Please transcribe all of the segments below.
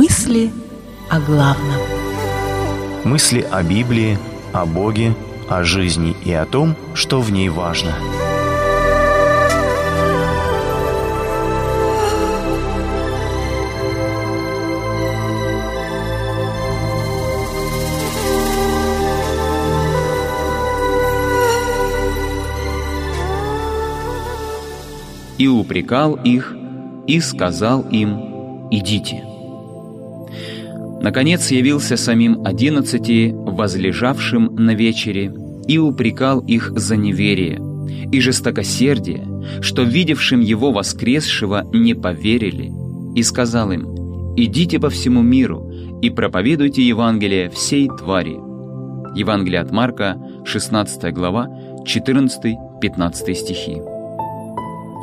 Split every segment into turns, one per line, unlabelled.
Мысли о главном.
Мысли о Библии, о Боге, о жизни и о том, что в ней важно.
И упрекал их, и сказал им, «Идите». Наконец явился самим одиннадцати, возлежавшим на вечере, и упрекал их за неверие и жестокосердие, что видевшим его воскресшего не поверили, и сказал им, «Идите по всему миру и проповедуйте Евангелие всей твари». Евангелие от Марка, 16 глава, 14-15 стихи.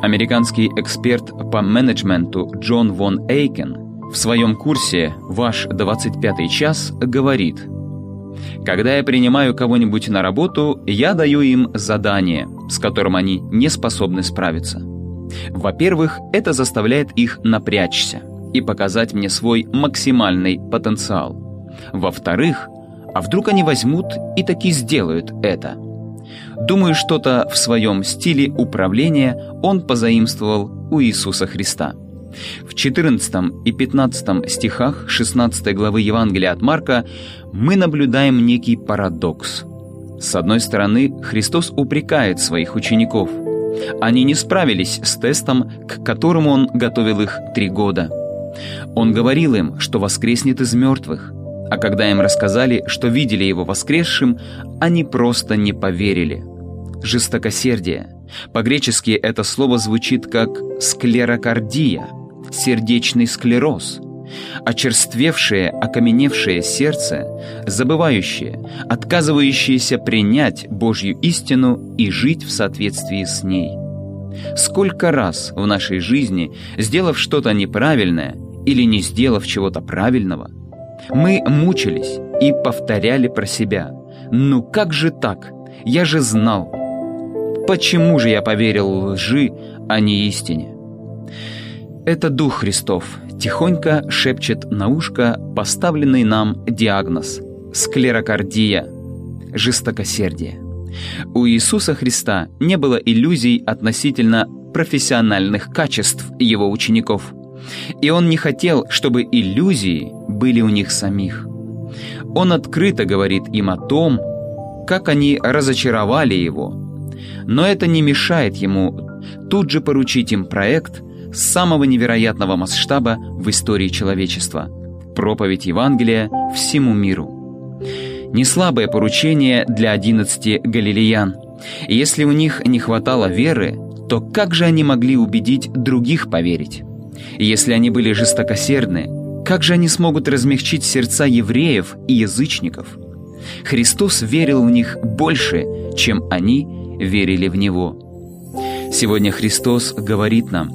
Американский эксперт по менеджменту Джон Вон Эйкен в своем курсе «Ваш 25 час» говорит «Когда я принимаю кого-нибудь на работу, я даю им задание, с которым они не способны справиться. Во-первых, это заставляет их напрячься и показать мне свой максимальный потенциал. Во-вторых, а вдруг они возьмут и таки сделают это – Думаю, что-то в своем стиле управления он позаимствовал у Иисуса Христа. В 14 и 15 стихах 16 главы Евангелия от Марка мы наблюдаем некий парадокс. С одной стороны, Христос упрекает своих учеников. Они не справились с тестом, к которому Он готовил их три года. Он говорил им, что воскреснет из мертвых, а когда им рассказали, что видели его воскресшим, они просто не поверили. Жестокосердие. По-гречески это слово звучит как «склерокардия», «сердечный склероз», очерствевшее, окаменевшее сердце, забывающее, отказывающееся принять Божью истину и жить в соответствии с ней. Сколько раз в нашей жизни, сделав что-то неправильное или не сделав чего-то правильного, мы мучились и повторяли про себя. «Ну как же так? Я же знал!» Почему же я поверил лжи, а не истине? Это Дух Христов тихонько шепчет на ушко поставленный нам диагноз – склерокардия, жестокосердие. У Иисуса Христа не было иллюзий относительно профессиональных качеств его учеников – и он не хотел, чтобы иллюзии были у них самих. Он открыто говорит им о том, как они разочаровали его. Но это не мешает ему тут же поручить им проект самого невероятного масштаба в истории человечества – проповедь Евангелия всему миру. Не слабое поручение для одиннадцати галилеян. И если у них не хватало веры, то как же они могли убедить других поверить? Если они были жестокосердны, как же они смогут размягчить сердца евреев и язычников? Христос верил в них больше, чем они верили в Него. Сегодня Христос говорит нам,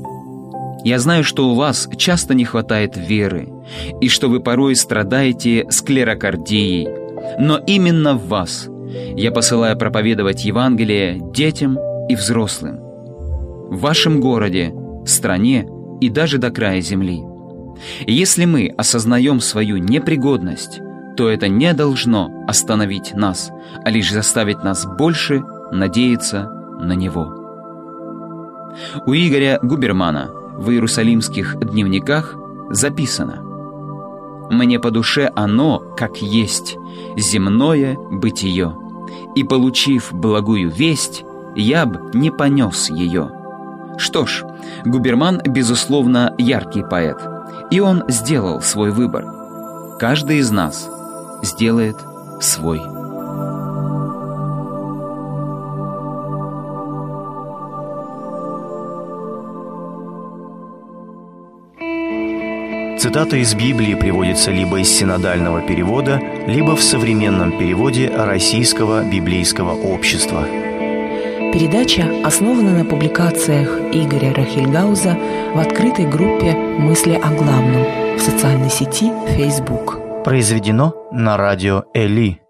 «Я знаю, что у вас часто не хватает веры, и что вы порой страдаете склерокардией, но именно в вас я посылаю проповедовать Евангелие детям и взрослым. В вашем городе, стране – и даже до края земли. Если мы осознаем свою непригодность, то это не должно остановить нас, а лишь заставить нас больше надеяться на Него. У Игоря Губермана в Иерусалимских дневниках записано «Мне по душе оно, как есть, земное бытие, и, получив благую весть, я б не понес ее». Что ж, Губерман, безусловно, яркий поэт, и он сделал свой выбор. Каждый из нас сделает свой.
Цитата из Библии приводится либо из синодального перевода, либо в современном переводе Российского библейского общества –
Передача основана на публикациях Игоря Рахильгауза в открытой группе «Мысли о главном» в социальной сети Facebook.
Произведено на радио «Эли».